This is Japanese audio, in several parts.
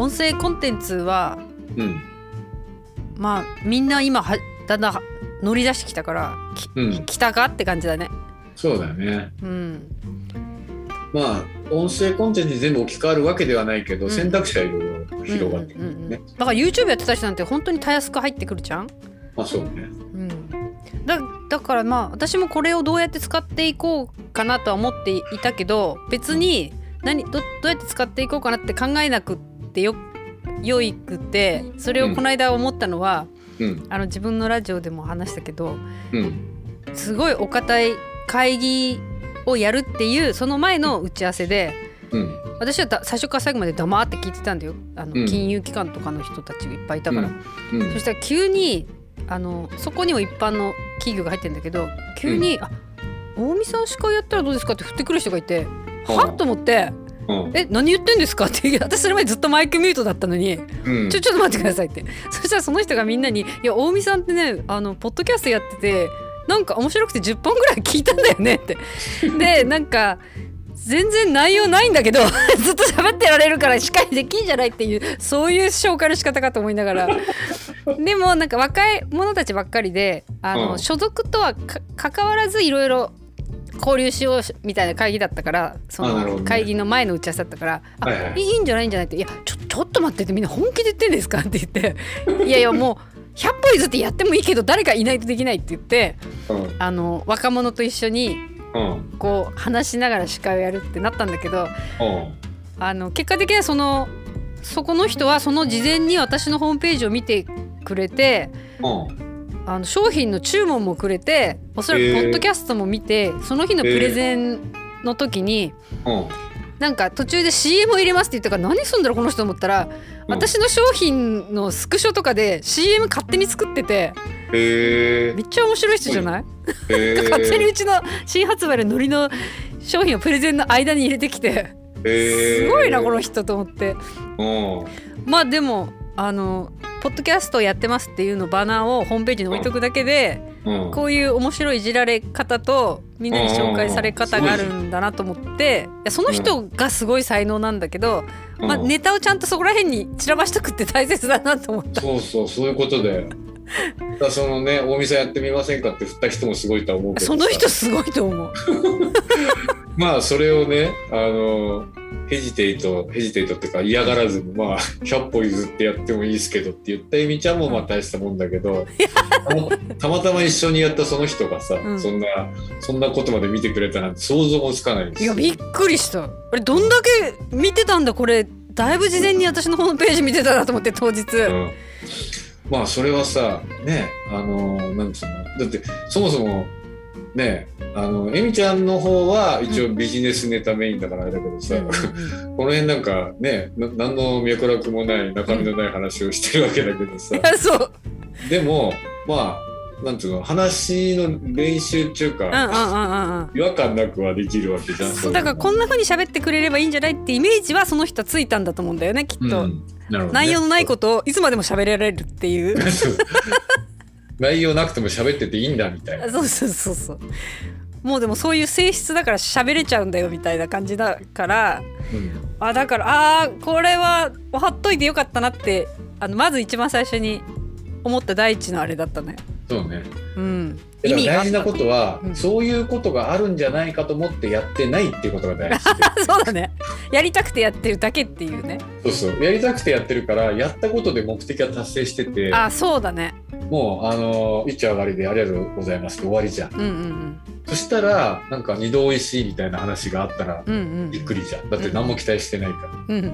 音声コンテンツはうん。まあみんな今はだんだん乗り出してきたからき、うん。来たかって感じだね。そうだよね。うん。まあ音声コンテンツに全部置き換わるわけではないけど、うん。選択肢はいろいろ広がってくうんうんうんるね、だから YouTube やってた人なんて本当にたやすく入ってくるじゃん。まあそうね。うん。だだからまあ私もこれをどうやって使っていこうかなとは思っていたけど別に何どどうやって使っていこうかなって考えなくってよよいくてそれをこの間思ったのは、うん。あの自分のラジオでも話したけどうん。すごいお堅い会議をやるっていうその前の打ち合わせでうん。私はだ最初から最後まで黙って聞いてたんだよ。あの、うん。金融機関とかの人たちがいっぱいいたから、うん。そしたら急にあのそこにも一般の企業が入ってるんだけど急に「あ大見さん司会やったらどうですか?」って振ってくる人がいて「はっ?」と思ってうん「え何言ってんですか?」って私それまでずっとマイクミュートだったのに。うん。ちょちょっと待ってくださいって。そしたらその人がみんなに「いや大見さんってねあのポッドキャストやっててなんか面白くて10本ぐらい聞いたんだよね」って。でなんか全然内容ないんだけど ずっと喋ってられるから司会できんじゃないっていうそういう紹介の仕方かと思いながら。でもなんか若い者たちばっかりであの、うん。所属とはか関わらずいろいろ交流しようみたいな会議だったからその会議の前の打ち合わせだったから「あはいはい。いいんじゃないんじゃない?」って「いやちょちょっと待って」ってみんな本気で言ってんですかって言って「いやいやもう100歩譲ってやってもいいけど誰かいないとできない」って言ってうん。あの若者と一緒にうん。こう話しながら司会をやるってなったんだけどうん。あの結果的にはそのそこの人はその事前に私のホームページを見てくれてうんあの商品の注文もくれておそらくポッドキャストも見て、その日のプレゼンの時に、うん。なんか途中で CM を入れますって言ったから何すんだろうこの人と思ったら、うん。私の商品のスクショとかで CM 勝手に作っててへえめっちゃ面白い人じゃない、へえ勝手にうちの新発売のノリの商品をプレゼンの間に入れてきてすごいなこの人と思って。うん。まあでもあのポッドキャストやってますっていうのバナーをホームページに置いとくだけで、うん。こういう面白いいじられ方とみんなに紹介され方があるんだなと思っていやその人がすごい才能なんだけど、まあ、うんネタをちゃんとそこら辺に散らばしとくって大切だなと思った。そうそうそういうことだよ。だそのね大見さんやってみませんかって振った人もすごいとは思うけどさ。その人すごいと思う。まあそれをねあのヘジテイトヘジテイトっていうか嫌がらずにまあ100歩譲ってやってもいいですけどって言ったエミちゃんもまあ大したもんだけどたまたま一緒にやったその人がさ、うん。そんなそんなことまで見てくれたなんて想像もつかないですいやびっくりした。あれどんだけ見てたんだこれ。だいぶ事前に私のホームページ見てたなと思って当日。うん。まあそれはさねあのなんつうの。だってそもそもねあのエミちゃんの方は一応ビジネスネタメインだからあれだけどさ、うん この辺なんかねな何の脈絡もない中身のない話をしてるわけだけどさ、う。でもまあなんつうの話の練習っていうか。違和感なくはできるわけじゃんそうだからこんな風に喋ってくれればいいんじゃないってイメージはその人はついたんだと思うんだよねきっと、うん。ね。内容のないことをいつまでも喋られるっていう 内容なくても喋ってていいんだみたいな。そうそうそうそう。もうでもそういう性質だから喋れちゃうんだよみたいな感じだからうん。あだからあーこれは貼っといてよかったなってあのまず一番最初に思った第一のあれだったね。そうね。うん。だからがあった。大事なことは、うん。そういうことがあるんじゃないかと思ってやってないっていうことが大事。で そうだね。やりたくてやってるだけっていうね。そうそう。やりたくてやってるからやったことで目的は達成してて。あそうだねもうあの一丁上がりでありがとうございますって終わりじゃん。うんうんそしたらなんか二度おいしいみたいな話があったらうんうん。うんびっくりじゃん。だって何も期待してないから、うん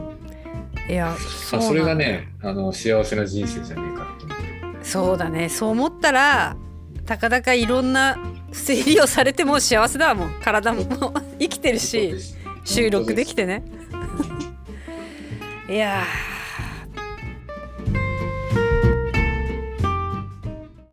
いやまあ、それがねあの幸せな人生じゃねえかと思って。そうだね。そう思ったらたかだかいろんな整理をされても幸せだわもう体も生きてるし収録できてね。いやー